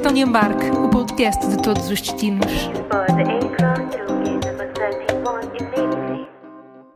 Cartão de Embarque, o podcast de todos os destinos.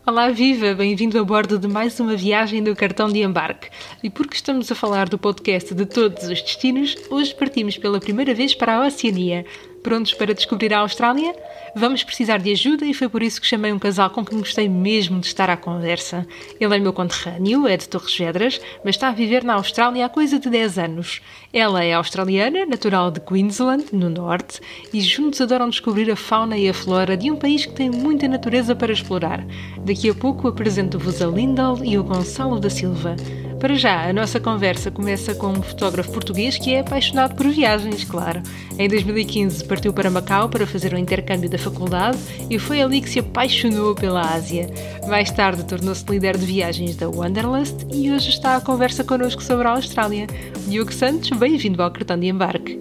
Olá, viva! Bem-vindo a bordo de mais uma viagem do Cartão de Embarque. E porque estamos a falar do podcast de todos os destinos, hoje partimos pela primeira vez para a Oceania, Prontos para descobrir a Austrália? Vamos precisar de ajuda e foi por isso que chamei um casal com quem gostei mesmo de estar à conversa. Ele é meu conterrâneo, é de Torres Vedras, mas está a viver na Austrália há coisa de 10 anos. Ela é australiana, natural de Queensland, no norte, e juntos adoram descobrir a fauna e a flora de um país que tem muita natureza para explorar. Daqui a pouco apresento-vos a Lindal e o Gonçalo da Silva. Para já, a nossa conversa começa com um fotógrafo português que é apaixonado por viagens, claro. Em 2015 partiu para Macau para fazer um intercâmbio da faculdade e foi ali que se apaixonou pela Ásia. Mais tarde tornou-se líder de viagens da Wanderlust e hoje está à conversa connosco sobre a Austrália. Diogo Santos, bem-vindo ao cartão de embarque.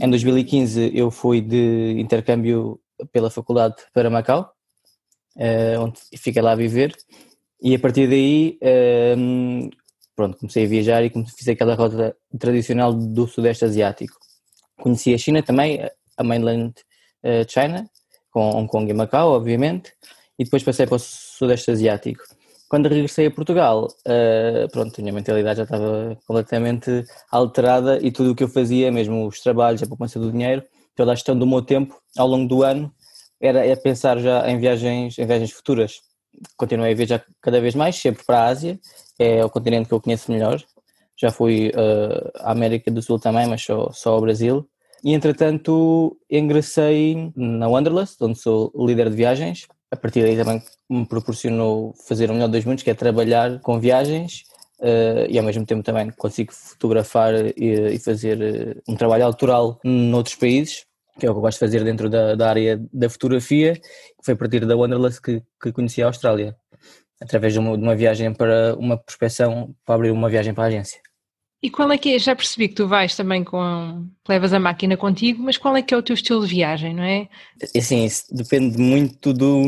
Em 2015 eu fui de intercâmbio pela faculdade para Macau uh, onde fiquei lá a viver e a partir daí uh, pronto, comecei a viajar e fiz aquela rota tradicional do Sudeste Asiático. Conheci a China também, a mainland uh, China, com Hong Kong e Macau, obviamente, e depois passei para o Sudeste Asiático. Quando regressei a Portugal, uh, pronto, a minha mentalidade já estava completamente alterada e tudo o que eu fazia, mesmo os trabalhos, a poupança do dinheiro, toda a gestão do meu tempo ao longo do ano, era é pensar já em viagens, em viagens futuras. Continuei a viajar cada vez mais, sempre para a Ásia, é o continente que eu conheço melhor. Já fui uh, à América do Sul também, mas só, só ao Brasil. E entretanto ingressei na Wanderlust, onde sou líder de viagens. A partir daí também me proporcionou fazer o melhor dos mundos, que é trabalhar com viagens uh, e ao mesmo tempo também consigo fotografar e, e fazer uh, um trabalho autoral noutros países que é o que eu gosto de fazer dentro da, da área da fotografia, que foi a partir da Wanderlust que, que conheci a Austrália, através de uma, de uma viagem para uma prospeção, para abrir uma viagem para a agência. E qual é que é, já percebi que tu vais também com, levas a máquina contigo, mas qual é que é o teu estilo de viagem, não é? Assim, isso depende muito do,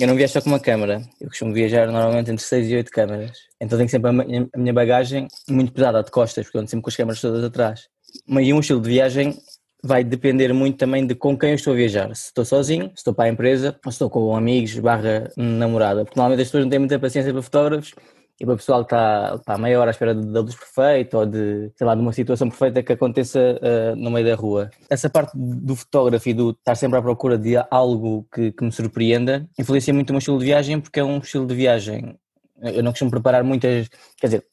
eu não viajo só com uma câmera, eu costumo viajar normalmente entre 6 e 8 câmeras, então tenho sempre a minha bagagem muito pesada de costas, porque eu ando sempre com as câmeras todas atrás. Mas um estilo de viagem vai depender muito também de com quem eu estou a viajar. Se estou sozinho, se estou para a empresa, ou se estou com amigos, barra namorada. Porque normalmente as pessoas não têm muita paciência para fotógrafos e para o pessoal que está, está meia hora à espera da luz perfeita ou de, sei lá, de uma situação perfeita que aconteça uh, no meio da rua. Essa parte do fotógrafo e do estar sempre à procura de algo que, que me surpreenda influencia muito o meu estilo de viagem porque é um estilo de viagem. Eu não costumo preparar muitas, quer dizer,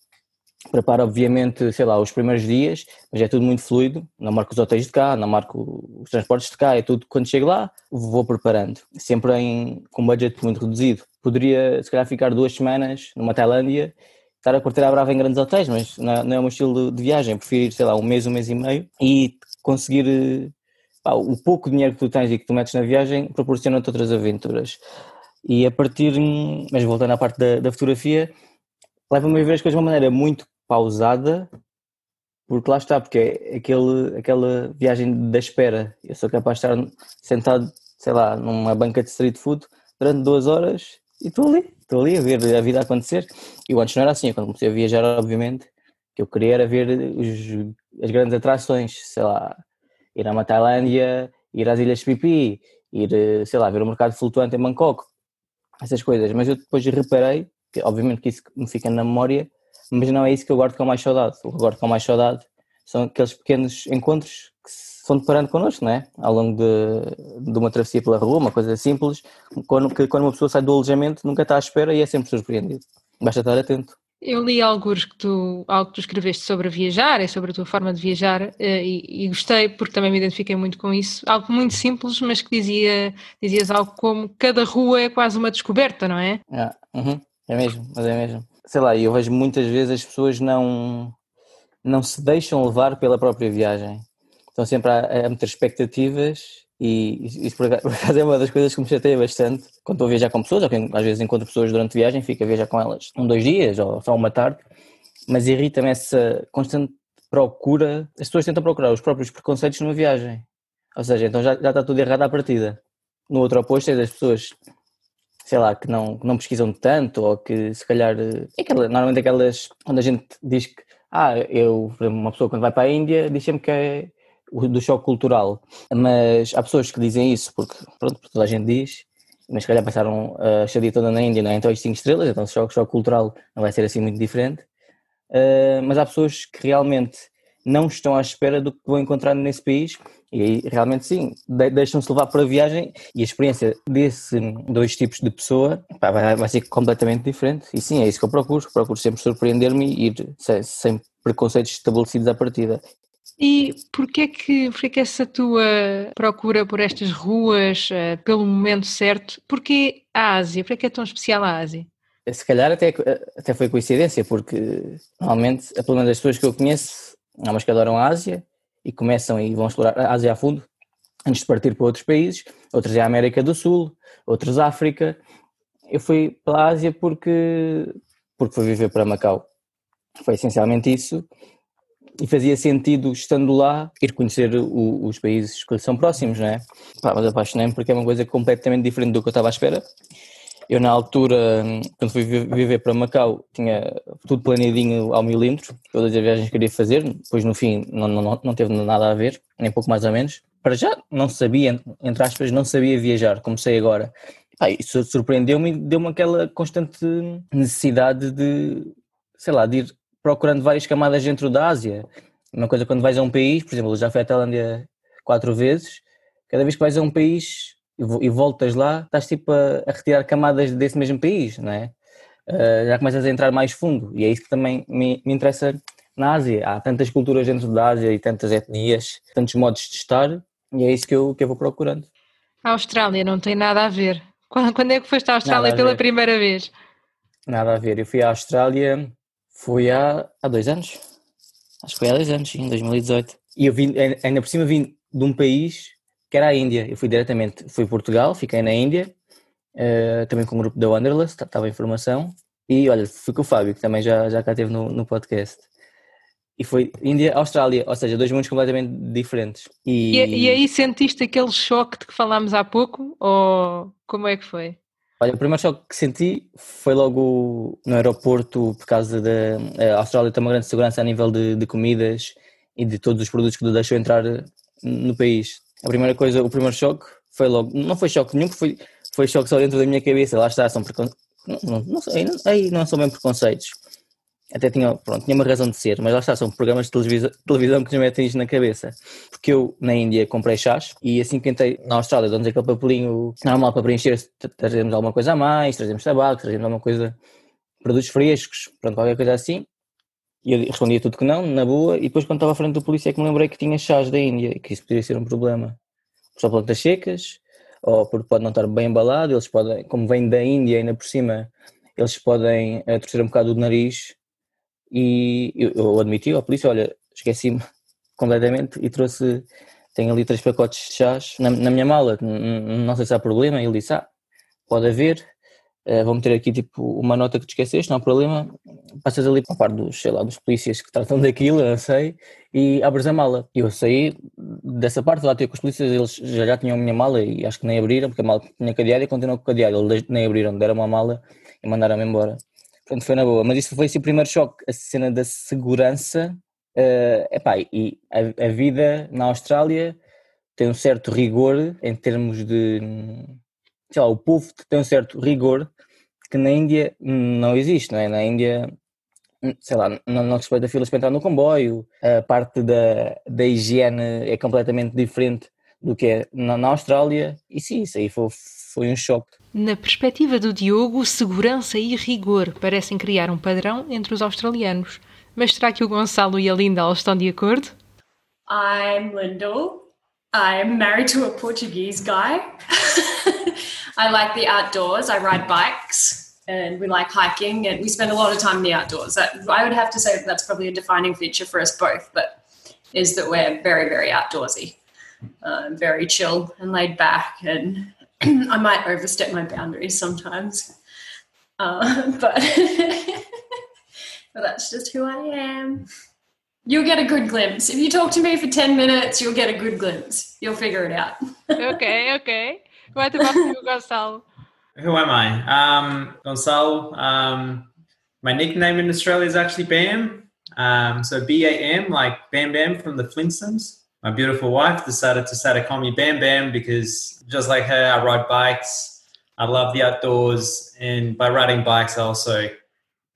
preparo obviamente, sei lá, os primeiros dias, mas é tudo muito fluido, não marco os hotéis de cá, não marco os transportes de cá, é tudo. Quando chego lá, vou preparando, sempre em, com um budget muito reduzido. Poderia, se calhar, ficar duas semanas numa Tailândia, estar a curtir a brava em grandes hotéis, mas não, não é o meu estilo de viagem, prefiro ir, sei lá, um mês, um mês e meio. E conseguir, pá, o pouco dinheiro que tu tens e que tu metes na viagem proporciona-te outras aventuras. E a partir, mas voltando à parte da, da fotografia, leva-me a ver as coisas de uma maneira muito pausada, porque lá está, porque é aquele, aquela viagem da espera. Eu sou capaz de estar sentado, sei lá, numa banca de street food durante duas horas e estou ali, estou ali a ver a vida acontecer. E o antes não era assim, quando comecei a viajar, obviamente, que eu queria era ver os, as grandes atrações, sei lá, ir a uma Tailândia, ir às Ilhas Pipi, ir, sei lá, ver o mercado flutuante em Bangkok, essas coisas. Mas eu depois reparei, que obviamente que isso me fica na memória, mas não é isso que eu guardo com mais saudade. O que eu guardo com mais saudade são aqueles pequenos encontros que se vão deparando connosco, não é? Ao longo de, de uma travessia pela rua, uma coisa simples, quando, que quando uma pessoa sai do alojamento nunca está à espera e é sempre surpreendido. Basta estar atento. Eu li alguns que tu, algo que tu escreveste sobre viajar e sobre a tua forma de viajar eh, e, e, gostei porque também me identifiquei muito com isso. Algo muito simples, mas que dizia, dizias algo como cada rua é quase uma descoberta, não é? É, uhum, é mesmo, mas é mesmo sei lá, eu vejo muitas vezes as pessoas não, não se deixam levar pela própria viagem. Estão sempre a, a meter expectativas e isso por acaso é uma das coisas que me chateia bastante quando estou a viajar com pessoas, ou às vezes encontro pessoas durante viagem, fico a viajar com elas um, dois dias ou só uma tarde, mas irrita-me essa constante procura, as pessoas tentam procurar os próprios preconceitos numa viagem. Ou seja, então já, já está tudo errado à partida. No outro oposto é das pessoas sei lá, que não, não pesquisam tanto ou que se calhar. É aquela, normalmente aquelas. Quando a gente diz que. Ah, eu, uma pessoa quando vai para a Índia diz sempre que é do choque cultural. Mas há pessoas que dizem isso porque, pronto, toda a gente diz, mas se calhar passaram a estadia toda na Índia, não é? Então, as 5 estrelas, então o choque, choque cultural não vai ser assim muito diferente. Uh, mas há pessoas que realmente não estão à espera do que vão encontrar nesse país e aí realmente sim, deixam-se levar para a viagem e a experiência desses dois tipos de pessoa pá, vai, vai, ser completamente diferente e sim, é isso que eu procuro, procuro sempre surpreender-me e ir sem, sem, preconceitos estabelecidos à partida. E porquê é que, porquê é que essa tua procura por estas ruas, uh, pelo momento certo, porquê a Ásia? Porquê é que é tão especial a Ásia? Se calhar até, até foi coincidência, porque normalmente, pelo menos as pessoas que eu conheço, há umas que adoram a Ásia e começam e vão explorar a Ásia a fundo antes de partir para outros países, outros é a América do Sul, outros África. Eu fui para a Ásia porque, porque fui viver para Macau. Foi essencialmente isso. E fazia sentido, estando lá, ir conhecer o, os países que são próximos, não é? Pá, mas apaixonei-me porque é uma coisa completamente diferente do que eu estava à espera. Eu, na altura, quando fui viver para Macau, tinha tudo planejadinho ao milímetro, todas as viagens que queria fazer, depois no fim não, não, não teve nada a ver, nem pouco mais ou menos. Para já não sabia, entre aspas, não sabia viajar, como sei agora. Pá, isso surpreendeu-me e deu-me aquela constante necessidade de, sei lá, de ir procurando várias camadas dentro da Ásia. Uma coisa quando vais a um país, por exemplo, eu já fui à Tailândia quatro vezes, cada vez que vais a um país e voltas lá, estás tipo a, a retirar camadas desse mesmo país, não é? Uh, já começas a entrar mais fundo e é isso que também me, me, interessa na Ásia. Há tantas culturas dentro da Ásia e tantas etnias, tantos modos de estar e é isso que eu, que eu vou procurando. A Austrália não tem nada a ver. Quando, quando é que foste à Austrália pela primeira vez? Nada a ver. Eu fui à Austrália, fui há, há dois anos. Acho que foi há dois anos, em 2018. E eu vim, ainda por cima vim de um país que era a Índia. Eu fui diretamente, fui Portugal, fiquei na Índia, uh, também com o grupo da Wanderlust, estava em formação, e olha, fui com o Fábio, que também já, já cá esteve no, no podcast. E foi Índia-Austrália, ou seja, dois mundos completamente diferentes. E... e... E, aí sentiste aquele choque de que falámos há pouco, ou como é que foi? Olha, o primeiro choque que senti foi logo no aeroporto, por causa da a Austrália tem uma grande segurança a nível de, de comidas e de todos os produtos que deixam entrar no país. A primeira coisa, o primeiro choque foi logo, não foi choque nenhum, foi, foi choque só dentro da minha cabeça, lá está, são preconceitos, não, não, não, sei, aí não são bem preconceitos, até tinha, pronto, tinha uma razão de ser, mas lá está, são programas de televisão, televisão que nos metem isto na cabeça, porque eu na Índia comprei chás e assim que entrei na Austrália, damos aquele papelinho normal para preencher, trazemos alguma coisa a mais, trazemos tabaco, trazemos alguma coisa, produtos frescos, pronto, qualquer coisa assim, e eu respondia tudo que não, na boa, e depois quando estava à frente do polícia é que me lembrei que tinha chás da Índia e que isso poderia ser um problema. Só plantas secas, ou porque pode não estar bem embalado, eles podem, como vem da Índia ainda por cima, eles podem uh, torcer um bocado o nariz. E eu, eu admiti à polícia, olha, esqueci-me completamente e trouxe, tenho ali três pacotes de chás na, na minha mala, não sei se há problema, e ele disse, ah, pode haver, uh, vou meter aqui tipo uma nota que te esqueceste, não há problema, passas ali para a parte dos, sei lá, dos polícias que tratam daquilo, não sei, e abres a mala. E eu saí dessa parte, lá ter com os polícias, eles já, já tinham a minha mala e acho que nem abriram, porque a mala tinha cadeado e continuou com o cadeado, eles nem abriram, deram uma mala e mandaram-me embora. Portanto, foi na boa. Mas isso foi assim, o primeiro choque, a cena da segurança. Uh, epá, e a, a vida na Austrália tem um certo rigor em termos de. Sei lá, o povo tem um certo rigor que na Índia não existe, não é? Na Índia sei lá, não, não respeita filas para entrar no comboio, a parte da, da higiene é completamente diferente do que é na, na Austrália, e sim, isso aí foi, foi um choque. Na perspectiva do Diogo, segurança e rigor parecem criar um padrão entre os australianos. Mas será que o Gonçalo e a Linda estão de acordo? I'm Lyndall. I'm married to a Portuguese guy. I like the outdoors. I ride bikes. and we like hiking and we spend a lot of time in the outdoors. I would have to say that that's probably a defining feature for us both, but is that we're very, very outdoorsy, uh, very chill and laid back. And I might overstep my boundaries sometimes, uh, but, but that's just who I am. You'll get a good glimpse. If you talk to me for 10 minutes, you'll get a good glimpse. You'll figure it out. okay, okay. What about you, Gonçalo? Who am I? Um, Gonzalo. Um, my nickname in Australia is actually Bam. Um, so B A M, like Bam Bam from the Flintstones. My beautiful wife decided to start to call me Bam Bam because just like her, I ride bikes. I love the outdoors, and by riding bikes, I also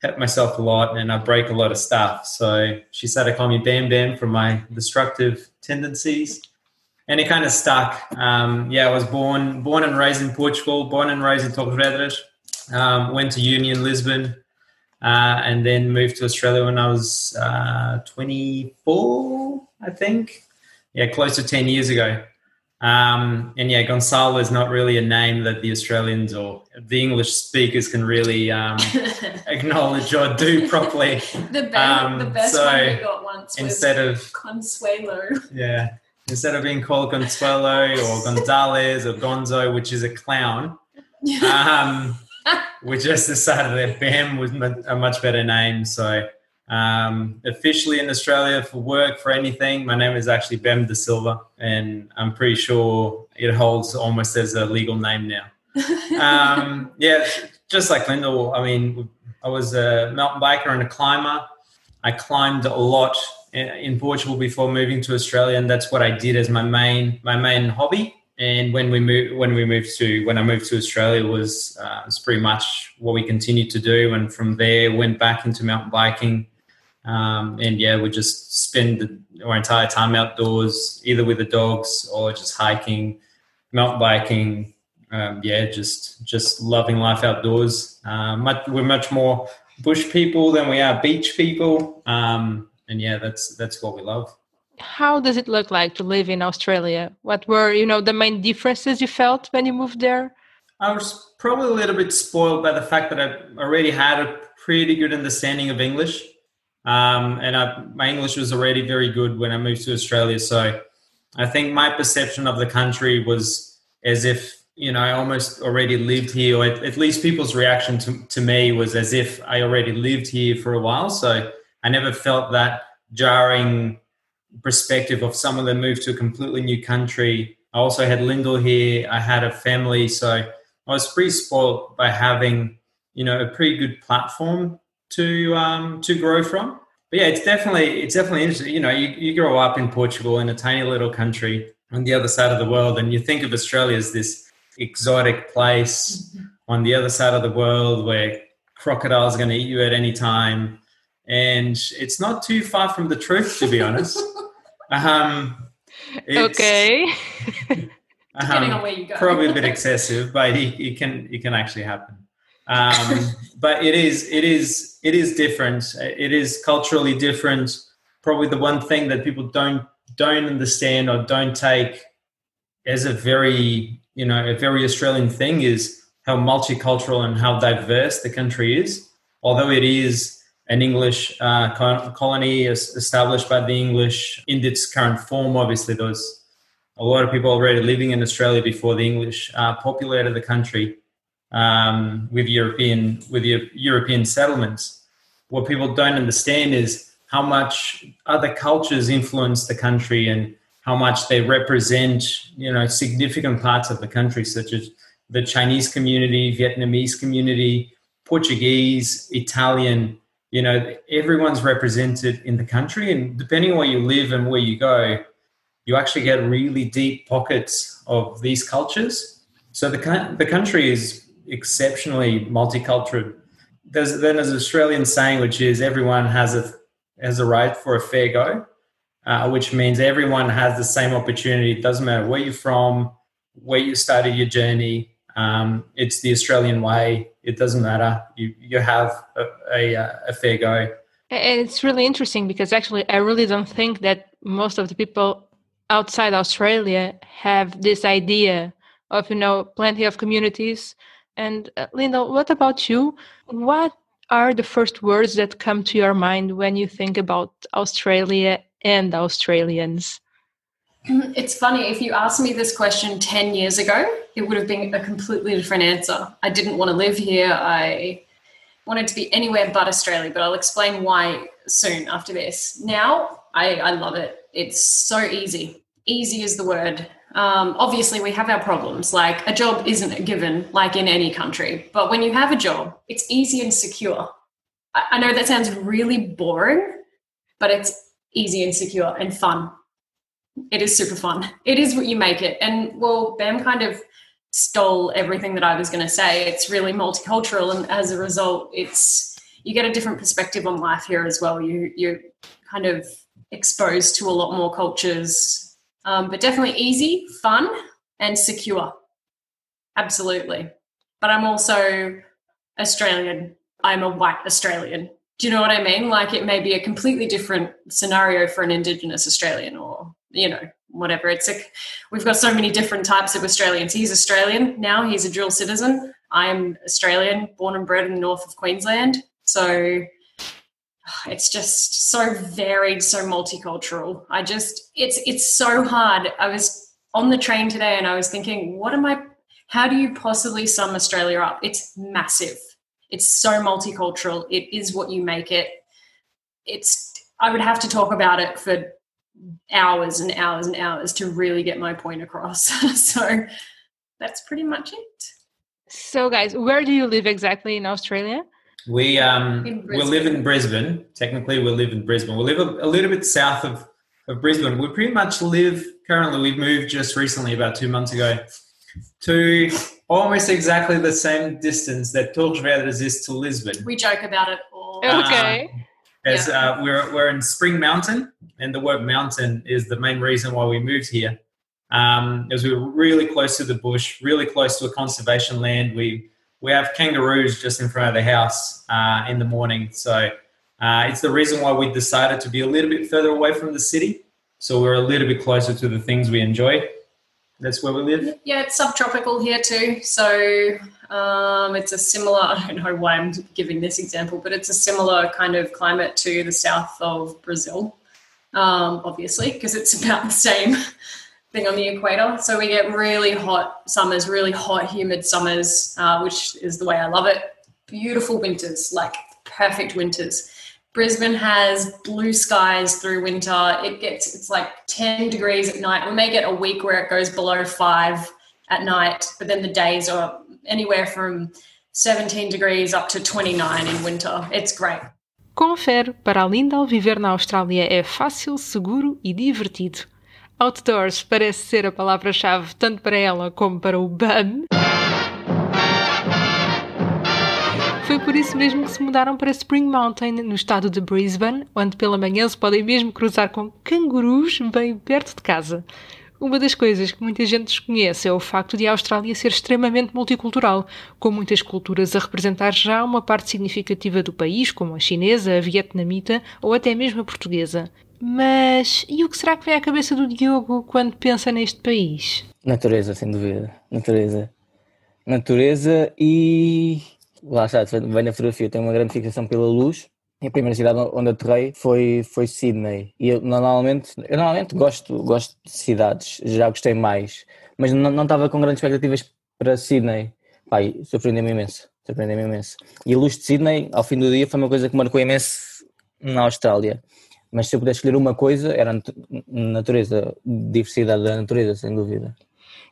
hurt myself a lot and I break a lot of stuff. So she started calling me Bam Bam for my destructive tendencies and it kind of stuck. Um, yeah, I was born born and raised in Portugal, born and raised in Torres Vedras. Um, went to uni in Lisbon, uh, and then moved to Australia when I was uh, 24, I think. Yeah, close to 10 years ago. Um, and yeah, Gonzalo is not really a name that the Australians or the English speakers can really um, acknowledge or do properly. the, best, the best Um, so one we got once was Instead of Consuelo. yeah, instead of being called Consuelo or Gonzalez or Gonzo, which is a clown, um, we just decided that Bam was a much better name. So um, officially in Australia for work for anything, my name is actually Bam De Silva, and I'm pretty sure it holds almost as a legal name now. Um, yeah, just like Lyndall, I mean, I was a mountain biker and a climber. I climbed a lot in- Portugal before moving to Australia, and that's what I did as my main my main hobby. And when we moved when we moved to when I moved to Australia was uh, was pretty much what we continued to do, and from there went back into mountain biking. Um, and yeah, we just spend the, our entire time outdoors, either with the dogs or just hiking, mountain biking. Um, yeah, just just loving life outdoors. Uh, much, we're much more bush people than we are beach people. Um, and yeah, that's that's what we love. How does it look like to live in Australia? What were, you know, the main differences you felt when you moved there? I was probably a little bit spoiled by the fact that I already had a pretty good understanding of English, um, and I, my English was already very good when I moved to Australia. So I think my perception of the country was as if you know I almost already lived here, or at, at least people's reaction to, to me was as if I already lived here for a while. So I never felt that jarring perspective of someone that moved to a completely new country. I also had Lyndall here. I had a family, so I was pretty spoiled by having you know a pretty good platform to um, to grow from. But yeah, it's definitely it's definitely interesting. You know, you, you grow up in Portugal in a tiny little country on the other side of the world, and you think of Australia as this exotic place on the other side of the world where crocodiles are going to eat you at any time, and it's not too far from the truth, to be honest. um, it's- Okay. Depending um, on where you go. probably a bit excessive, but it, it can it can actually happen. Um, but it is it is it is different. It is culturally different. Probably the one thing that people don't don't understand or don't take as a very you know a very Australian thing is how multicultural and how diverse the country is. Although it is an English uh, colony established by the English in its current form, obviously there was a lot of people already living in Australia before the English uh, populated the country um, with European with European settlements. What people don't understand is how much other cultures influence the country and how much they represent, you know, significant parts of the country, such as the Chinese community, Vietnamese community, Portuguese, Italian. You know, everyone's represented in the country, and depending where you live and where you go, you actually get really deep pockets of these cultures. So the the country is exceptionally multicultural. There's then there's an Australian saying which is everyone has a has a right for a fair go, uh, which means everyone has the same opportunity. It doesn't matter where you're from, where you started your journey. Um, it's the Australian way. It doesn't matter. You you have a, a, a fair go. And it's really interesting because actually, I really don't think that most of the people outside Australia have this idea of, you know, plenty of communities. And uh, Linda, what about you? What are the first words that come to your mind when you think about Australia and Australians? It's funny, if you asked me this question 10 years ago, it would have been a completely different answer. I didn't want to live here. I wanted to be anywhere but Australia, but I'll explain why soon after this. Now, I, I love it. It's so easy. Easy is the word. Um, obviously, we have our problems. Like a job isn't a given, like in any country. But when you have a job, it's easy and secure. I, I know that sounds really boring, but it's easy and secure and fun. It is super fun. It is what you make it. And well, Bam kind of stole everything that I was going to say. It's really multicultural, and as a result, it's you get a different perspective on life here as well. You you're kind of exposed to a lot more cultures, um, but definitely easy, fun, and secure. Absolutely. But I'm also Australian. I'm a white Australian. Do you know what I mean? Like it may be a completely different scenario for an Indigenous Australian or, you know, whatever. It's like we've got so many different types of Australians. He's Australian now, he's a dual citizen. I'm Australian, born and bred in the north of Queensland. So it's just so varied, so multicultural. I just it's it's so hard. I was on the train today and I was thinking, what am I how do you possibly sum Australia up? It's massive. It's so multicultural. It is what you make it. It's I would have to talk about it for hours and hours and hours to really get my point across. so that's pretty much it. So, guys, where do you live exactly in Australia? We um we live in Brisbane. Technically, we live in Brisbane. We live a, a, little bit south of, of Brisbane. We pretty much live currently. We've moved just recently, about two months ago, to almost exactly the same distance that Torres is to Lisbon. We joke about it all. Okay. Uh, as yeah. uh, we're we're in Spring Mountain, and the word mountain is the main reason why we moved here. Um, as we were really close to the bush, really close to a conservation land. We we have kangaroos just in front of the house uh, in the morning, so uh, it's the reason why we decided to be a little bit further away from the city, so we're a little bit closer to the things we enjoy. That's where we live. Yeah, it's subtropical here too, so um, it's a similar. I don't know why I'm giving this example, but it's a similar kind of climate to the south of Brazil um, obviously, because it's about the same thing on the equator. So we get really hot summers, really hot, humid summers, uh, which is the way I love it. Beautiful winters, like perfect winters. Brisbane has blue skies through winter. It gets it's like 10 degrees at night. We may get a week where it goes below five at night, but then the days are anywhere from 17 degrees up to 29 in winter. It's great. Confere, para além de viver na Austrália é fácil, seguro e divertido. Outdoors parece ser a palavra-chave tanto para ela como para o BAM. Foi por isso mesmo que se mudaram para Spring Mountain, no estado de Brisbane, onde pela manhã se podem mesmo cruzar com cangurus bem perto de casa. Uma das coisas que muita gente desconhece é o facto de a Austrália ser extremamente multicultural, com muitas culturas a representar já uma parte significativa do país, como a chinesa, a vietnamita ou até mesmo a portuguesa. Mas e o que será que vem à cabeça do Diogo quando pensa neste país? Natureza, sem dúvida. Natureza. Natureza e. Lá está, vem na fotografia, tenho uma grande fixação pela luz a primeira cidade onde aterrei foi, foi Sydney. E eu normalmente, eu normalmente gosto, gosto de cidades, já gostei mais, mas não, não estava com grandes expectativas para Sydney. Pai, surpreendeu-me imenso, surpreendeu-me imenso. E a luz de Sydney, ao fim do dia, foi uma coisa que marcou imenso na Austrália. Mas se eu pudesse escolher uma coisa, era a natureza, diversidade da natureza, sem dúvida.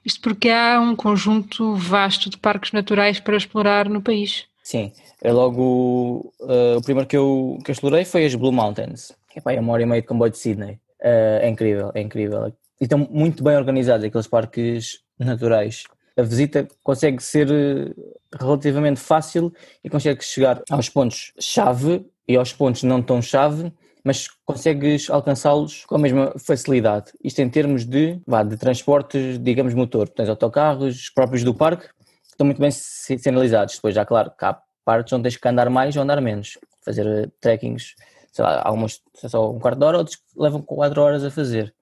Isto porque há um conjunto vasto de parques naturais para explorar no país. Sim, é logo uh, o primeiro que eu, que eu explorei foi as Blue Mountains. Epá, é uma hora e meia de comboio de Sydney. Uh, é incrível, é incrível. E estão muito bem organizados aqueles parques naturais. A visita consegue ser eh, relativamente fácil e consegue chegar aos pontos chave e aos pontos não tão chave, mas consegues alcançá-los com a mesma facilidade. Isto em termos de, vá, de transportes, digamos, motor. Tens autocarros próprios do parque, estão muito bem sinalizados. Depois, já claro, há partes onde tens que andar mais ou andar menos, fazer eh, trekkings, sei lá, algumas só um quarto de hora, outros levam quatro horas a fazer.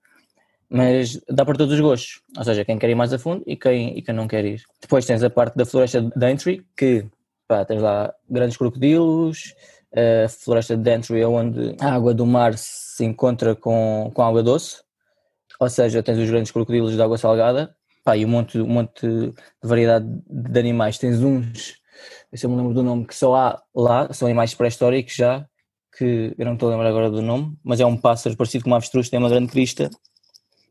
Mas dá para todos os gostos, ou seja, quem quer ir mais a fundo e quem, e quem não quer ir. Depois tens a parte da floresta de Daintree, que pá, tens lá grandes crocodilos, a floresta de é onde a água do mar se encontra com, com água doce, ou seja, tens os grandes crocodilos de água salgada, pá, e um monte, um monte de variedade de animais. Tens uns, se eu me lembro do nome, que só há lá, são animais pré-históricos já, que eu não estou a lembrar agora do nome, mas é um pássaro parecido com uma avestruz, tem uma grande crista.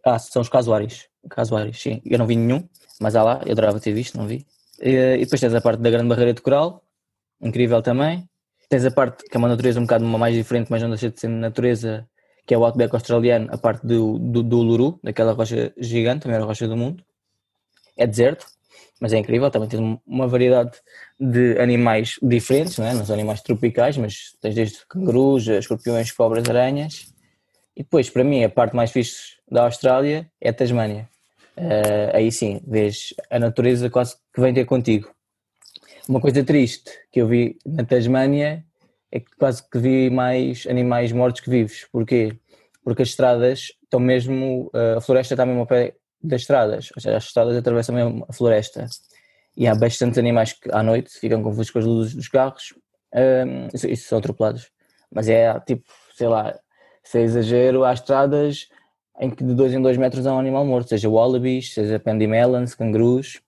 Ah, são os casuários. caso vários, sim. Eu não vi nenhum, mas há lá, eu adorava ter visto, não vi. E, depois tens a parte da Grande Barreira de Coral, incrível também. Tens a parte que é uma natureza um bocado mais diferente, mas não deixa de ser natureza, que é o Outback australiano, a parte do, do, do Uluru, daquela rocha gigante, a maior rocha do mundo. É deserto, mas é incrível. Também tens uma variedade de animais diferentes, não é? Nos animais tropicais, mas tens desde cangurus, escorpiões, cobras, aranhas. E depois, para mim, a parte mais fixe da Austrália é a Tasmânia. Uh, aí sim, vês a natureza quase que vem ter contigo. Uma coisa triste que eu vi na Tasmânia é que quase que vi mais animais mortos que vivos. Porquê? Porque as estradas estão mesmo, uh, a floresta está mesmo ao pé das estradas, ou seja, as estradas atravessam mesmo a floresta. E há bastantes animais que à noite ficam confusos com as luzes dos carros um, isso, são atropelados. Mas é tipo, sei lá, se é exagero, há estradas em que de 2 em 2 metros há um animal morto, seja wallabies, seja pandymelons, cangurus,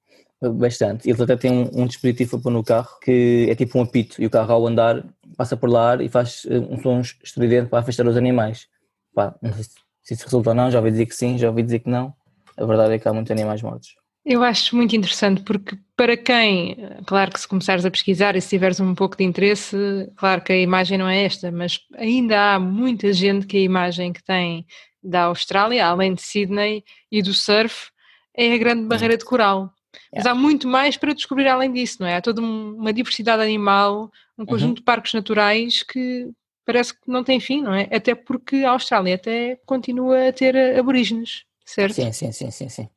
bastante. E ele até tem um, um, dispositivo para pôr no carro que é tipo um apito e o carro ao andar passa por lá e faz eh, um som estridente para afastar os animais. Pá, não sei se isso resulta ou não, já ouvi dizer que sim, já ouvi dizer que não. A verdade é que há muitos animais mortos. Eu acho muito interessante porque para quem, claro que se começares a pesquisar e se tiveres um pouco de interesse, claro que a imagem não é esta, mas ainda há muita gente que a imagem que tem da Austrália, além de Sydney e do surf, é a grande barreira de coral. Mas há muito mais para descobrir além disso, não é? Há toda uma diversidade animal, um uhum. conjunto uhum. de parques naturais que parece que não tem fim, não é? Até porque a Austrália até continua a ter aborígenes, certo? Sim, sim, sim, sim, sim.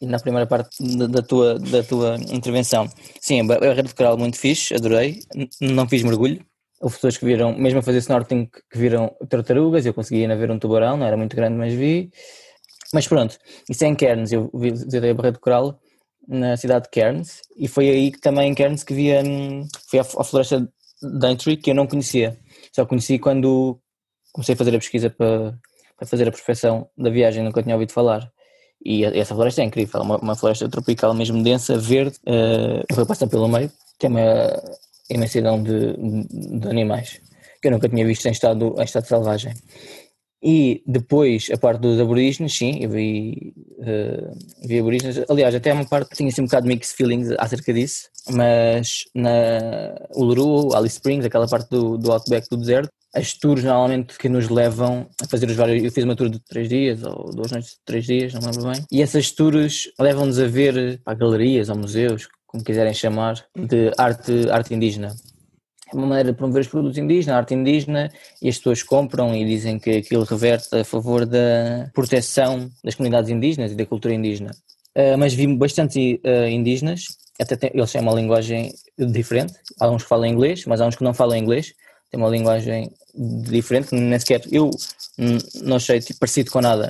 E na primeira parte da, tua, da tua intervenção, sim, a barreira de coral muito fixe, adorei, não fiz mergulho, houve pessoas que viram, mesmo a fazer snorkeling, que viram tartarugas, eu consegui ir a ver um tubarão, não era muito grande, mas vi. Mas pronto, isso é em Cairns, eu visitei a Barreira de Coral na cidade de Cairns e foi aí que também em Cairns que vi a, à, à floresta de Daintree que eu não conhecia, só conheci quando comecei a fazer a pesquisa para, para fazer a prospeção da viagem, nunca tinha ouvido falar. E essa floresta é incrível, uma, uma floresta tropical mesmo densa, verde, uh, foi passar pelo meio, tem uma imensidão de, de, animais que eu nunca tinha visto em estado, em estado selvagem. E depois a parte dos aborígenes, sim, eu vi, uh, vi aborígenes. Aliás, até uma parte tinha assim um bocado de mixed feelings acerca disso, mas na Uluru, Alice Springs, aquela parte do, do outback do deserto, as tours normalmente que nos levam a fazer os vários. Eu fiz uma tour de três dias ou duas noites de três dias, não me lembro bem. E essas tours levam-nos a ver pá, galerias ou museus, como quiserem chamar, de arte, arte indígena. É uma maneira de promover os produtos indígenas, a arte indígena, e as pessoas compram e dizem que aquilo reverte a favor da proteção das comunidades indígenas e da cultura indígena. Uh, mas vi bastante uh, indígenas, até tem, eles têm uma linguagem diferente, há uns que falam inglês, mas há uns que não falam inglês, tem uma linguagem diferente, nem sequer eu não achei tipo, parecido com nada.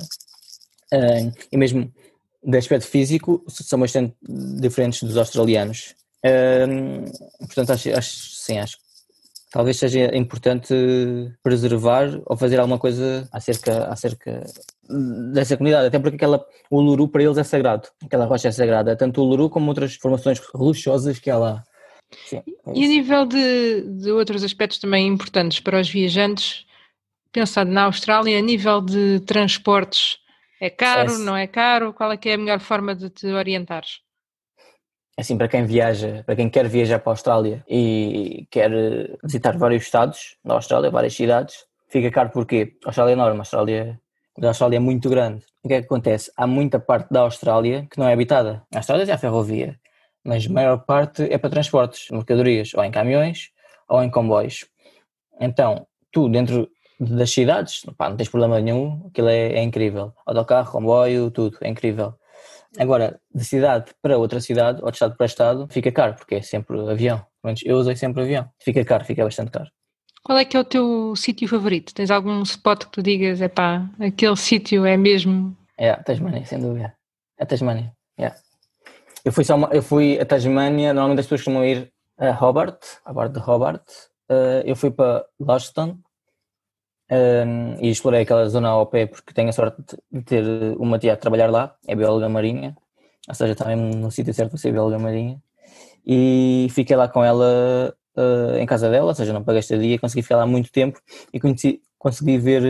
Uh, e mesmo de aspecto físico são bastante diferentes dos australianos. Portanto, acho, acho, sim, acho talvez seja importante preservar ou fazer alguma coisa acerca, acerca dessa comunidade, até porque aquela, o Uluru para eles é sagrado, aquela rocha é sagrada, tanto o Uluru como outras formações luxuosas que há lá. Sim, é e a nível de, de outros aspectos também importantes para os viajantes, pensado na Austrália, a nível de transportes, é caro, é, não é caro? Qual é que é a melhor forma de te orientares? É assim, para quem viaja, para quem quer viajar para a Austrália e quer visitar vários estados da Austrália, várias cidades, fica caro porque a Austrália é enorme, a Austrália, a Austrália é muito grande. O que é que acontece? Há muita parte da Austrália que não é habitada. A Austrália é a ferrovia mas a maior parte é para transportes, mercadorias, ou em caminhões ou em comboios. Então, tu dentro das cidades, pá, não tens problema nenhum, aquilo é, é incrível. Autocarro, comboio, tudo, é incrível. Agora, de cidade para outra cidade, ou de estado para estado, fica caro, porque é sempre avião. Eu usei sempre avião. Fica caro, fica bastante caro. Qual é que é o teu sítio favorito? Tens algum spot que tu digas, é pá, aquele sítio é mesmo... É, Tasmania, sem dúvida. É Tasmania, yeah. Eu fui, só uma, eu fui a Tasmânia, normalmente as pessoas costumam ir a Hobart, a bordo de Hobart. Uh, eu fui para Launceston um, e explorei aquela zona ao pé porque tenho a sorte de ter uma tia a trabalhar lá, é bióloga marinha, ou seja, também no sítio certo para ser bióloga marinha. E fiquei lá com ela uh, em casa dela, ou seja, não paguei estadia, consegui ficar lá muito tempo e conheci, consegui ver,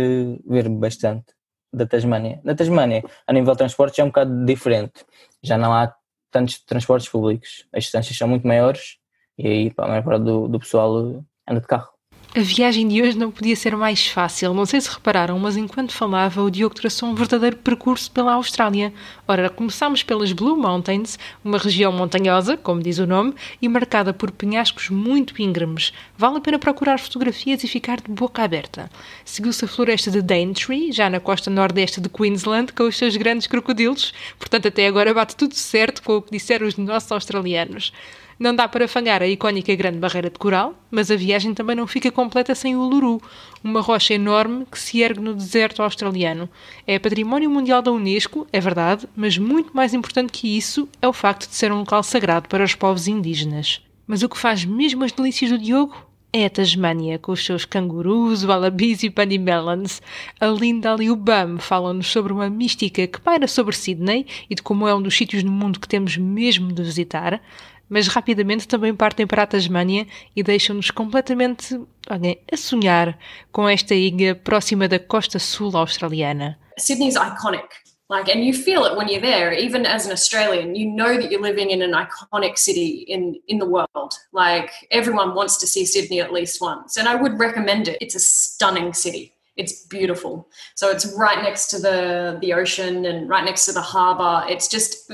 ver bastante. da Tasmânia. Na Tasmânia, a nível de transportes, é um bocado diferente. Já não há tantos transportes públicos. As distâncias são muito maiores e aí pá, a maior parte do, do pessoal anda de carro. A viagem de hoje não podia ser mais fácil. Não sei se repararam, mas enquanto falava, o Diogo traçou um verdadeiro percurso pela Austrália. Ora, começámos pelas Blue Mountains, uma região montanhosa, como diz o nome, e marcada por penhascos muito íngremes. Vale a pena procurar fotografias e ficar de boca aberta. Seguiu-se a floresta de Daintree, já na costa nordeste de Queensland, com os seus grandes crocodilos. Portanto, até agora bate tudo certo com o que disseram os nossos australianos. Não dá para falhar a icónica Grande Barreira de Coral, mas a viagem também não fica completa sem o Uluru, uma rocha enorme que se ergue no deserto australiano. É património mundial da Unesco, é verdade, mas muito mais importante que isso é o facto de ser um local sagrado para os povos indígenas. Mas o que faz mesmo as delícias do Diogo é a Tasmânia, com os seus cangurus, wallabies e pandymelons. A Linda e o Bam falam-nos sobre uma mística que paira sobre Sydney e de como é um dos sítios no mundo que temos mesmo de visitar mas rapidamente também partem para a Tasmânia e deixam-nos completamente a sonhar com esta ilha próxima da costa sul australiana. Sydney's iconic. Like, and you feel it when you're there. Even as an Australian, you know that you're living in an iconic city in in the world. Like, everyone wants to see Sydney at least once, and I would recommend it. It's a stunning city. It's beautiful. So it's right next to the the ocean and right next to the harbour. It's just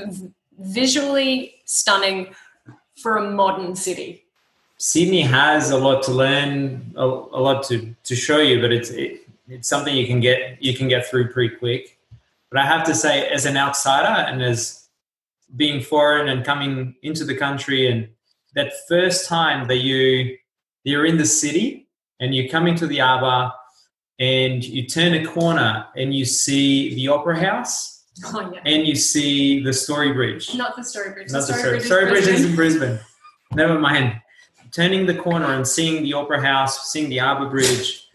visually stunning for a modern city? Sydney has a lot to learn, a, a lot to, to show you, but it's it, it's something you can get you can get through pretty quick. But I have to say, as an outsider and as being foreign and coming into the country, and that first time that you you're in the city and you come into the Arbor and you turn a corner and you see the Opera House Oh, yeah. and you see the Story Bridge. Not the Story Bridge. Not the Story Story, Bridge. Story Bridge is in Brisbane. Never mind. Turning the corner and seeing the Opera House, seeing the Arbor Bridge,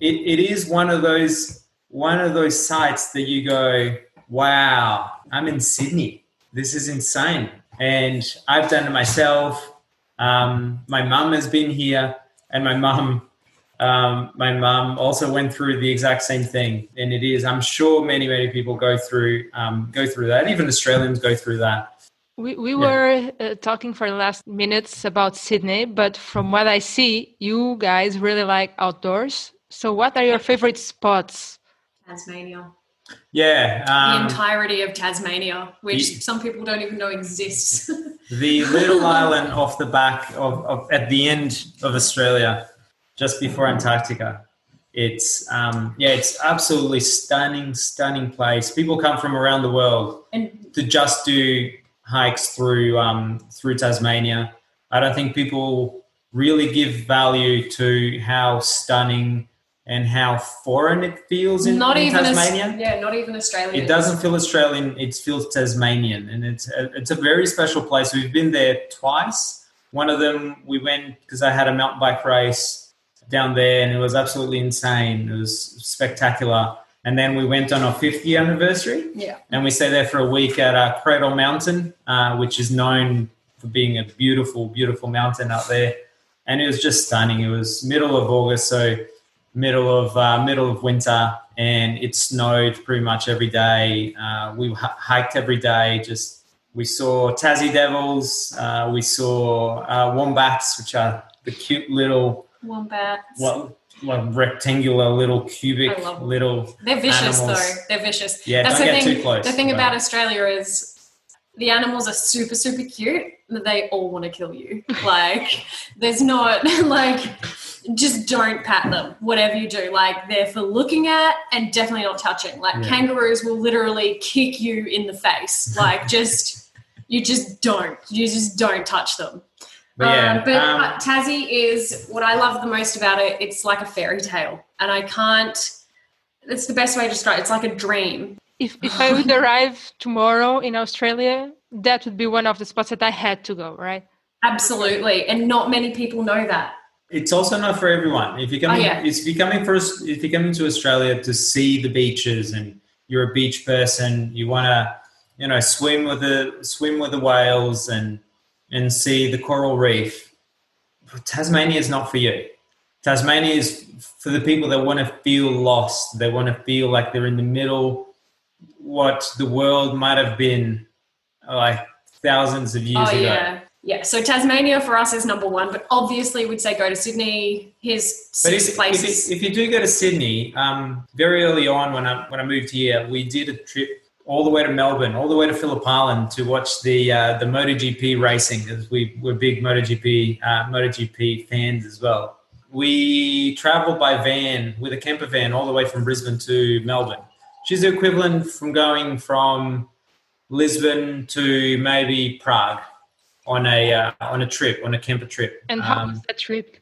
it, it is one of those one of those sites that you go, wow, I'm in Sydney. This is insane. And I've done it myself. Um, my mum has been here, and my mum um, my mum also went through the exact same thing, and it is. I'm sure many, many people go through um, go through that. Even Australians go through that. We, we Yeah. were uh, talking for the last minutes about Sydney, but from what I see, you guys really like outdoors. So, what are your favorite spots? Tasmania. Yeah, the um, entirety of Tasmania, which Ye- some people don't even know exists. the little island off the back of, of at the end of Australia, just before Antarctica. It's um, yeah, it's absolutely stunning, stunning place. People come from around the world and to just do hikes through um, through Tasmania. I don't think people really give value to how stunning and how foreign it feels in, not in even Tasmania. yeah, not even Australian. It doesn't feel Australian. It feels Tasmanian, and it's a, it's a very special place. We've been there twice. One of them we went because I had a mountain bike race down there, and it was absolutely insane. It was spectacular. And then we went on our 50th anniversary, Yeah. and we stayed there for a week at uh, Cradle Mountain, uh, which is known for being a beautiful, beautiful mountain out there. And it was just stunning. It was middle of August, so middle of uh, middle of winter, and it snowed pretty much every day. Uh, we h- hiked every day. Just we saw Tassie devils. Uh, we saw uh, wombats, which are the cute little Wombats. what, what rectangular little cubic I love them. little. They're vicious animals. though. They're vicious. Yeah, That's don't the get thing. too close, The thing but- about Australia is the animals are super, super cute. but They all want to kill you. Like, there's not like just don't pat them. Whatever you do, like they're for looking at and definitely not touching. Like Yeah. kangaroos will literally kick you in the face. Like just you just don't. You just don't touch them. But yeah, Um, but um, uh, Tassie is what I love the most about it. It's like a fairy tale, and I can't. It's the best way to describe. it. It's like a dream. If, if I would arrive tomorrow in Australia, that would be one of the spots that I had to go, right? Absolutely, and not many people know that. it's also not for everyone. If you're coming, Oh, yeah. if you're coming first, if you're coming to Australia to see the beaches and you're a beach person, you want to, you know, swim with the swim with the whales and and see the coral reef. Tasmania is not for you. Tasmania is for the people that want to feel lost. They want to feel like they're in the middle, what the world might have been like thousands of years oh ago. yeah, yeah. So Tasmania for us is number one, but obviously we'd say go to Sydney. Here's six if, if, places. you, if you do go to Sydney, um, very early on when I when I moved here, we did a trip all the way to Melbourne, all the way to Phillip Island to watch the uh, the MotoGP racing, because we were big MotoGP uh, MotoGP fans as well. We travelled by van with a camper van all the way from Brisbane to Melbourne, which is the equivalent from going from Lisbon to maybe Prague on a uh, on a trip on a camper trip. And how Um, was that trip?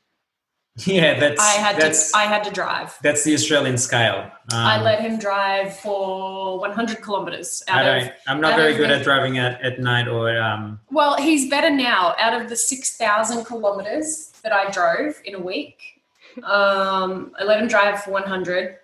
yeah, that's I had that's to. I had to drive. that's the Australian scale. Um, I let him drive for 100 kilometers I out of. don't. I'm not very good at driving at, at night or um. Well, he's better now. Out of the 6,000 kilometers that I drove in a week, um, I let him drive for 100.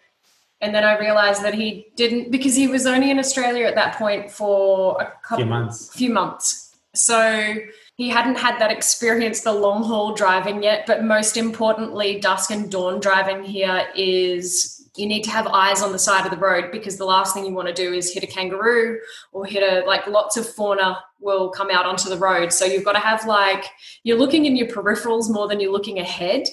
And then I realized that he didn't, because he was only in Australia at that point for a couple months. few months. So he hadn't had that experience, the long haul driving yet. But most importantly, dusk and dawn driving here is you need to have eyes on the side of the road because the last thing you want to do is hit a kangaroo or hit a like lots of fauna will come out onto the road. So you've got to have like you're looking in your peripherals more than you're looking ahead.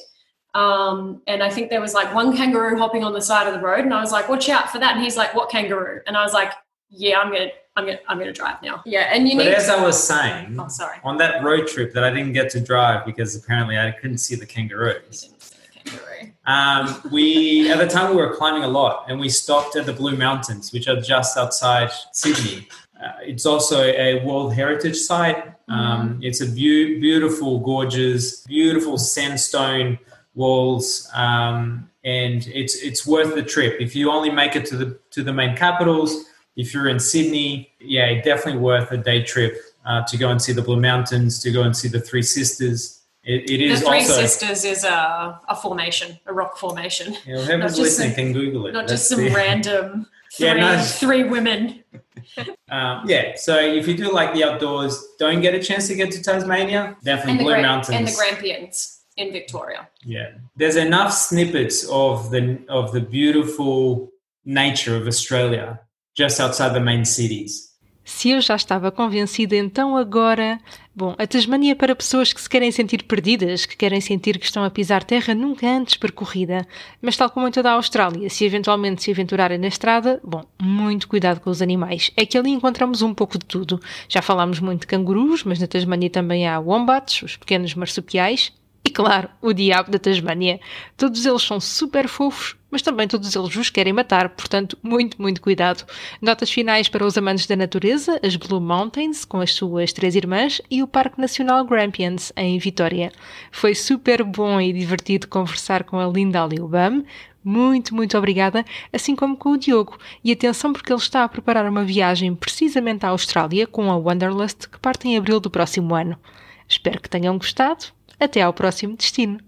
Um, and I think there was like one kangaroo hopping on the side of the road, and I was like, "Watch out for that!" And he's like, "What kangaroo?" And I was like, "Yeah, I'm gonna, I'm gonna, I'm gonna drive now." Yeah, and you But need. as I was saying, oh, sorry. on that road trip that I didn't get to drive because apparently I couldn't see the You kangaroos. didn't see the kangaroo. Um, we at the time we were climbing a lot, and we stopped at the Blue Mountains, which are just outside Sydney. Uh, it's also a World Heritage Site. Um, It's a beau- beautiful, gorgeous, beautiful sandstone walls, um, and it's it's worth the trip. If you only make it to the to the main capitals, if you're in Sydney, yeah, definitely worth a day trip uh, to go and see the Blue Mountains, to go and see the Three Sisters. It, it The Three also. Sisters is a, a formation, a rock formation, know, whoever's listening some- can Google it. not That's just some the- random three, Yeah, no. three women. Um, yeah, so if you do like the outdoors, don't get a chance to get to Tasmania, definitely Blue Gra- Mountains. and the Grampians in Victoria. yeah, there's enough snippets of the of the beautiful nature of Australia just outside the main cities. Se eu já estava convencida, então agora. Bom, a Tasmania é para pessoas que se querem sentir perdidas, que querem sentir que estão a pisar terra nunca antes percorrida. Mas, tal como em toda a Austrália, se eventualmente se aventurarem na estrada, bom, muito cuidado com os animais. É que ali encontramos um pouco de tudo. Já falámos muito de cangurus, mas na Tasmania também há wombats, os pequenos marsupiais. E claro, o diabo da Tasmânia. Todos eles são super fofos, mas também todos eles vos querem matar, portanto, muito, muito cuidado. Notas finais para os amantes da natureza, as Blue Mountains, com as suas três irmãs, e o Parque Nacional Grampians, em Vitória. Foi super bom e divertido conversar com a linda Aliubam. Muito, muito obrigada, assim como com o Diogo. E atenção porque ele está a preparar uma viagem precisamente à Austrália com a Wanderlust que parte em abril do próximo ano. Espero que tenham gostado. Até ao próximo destino.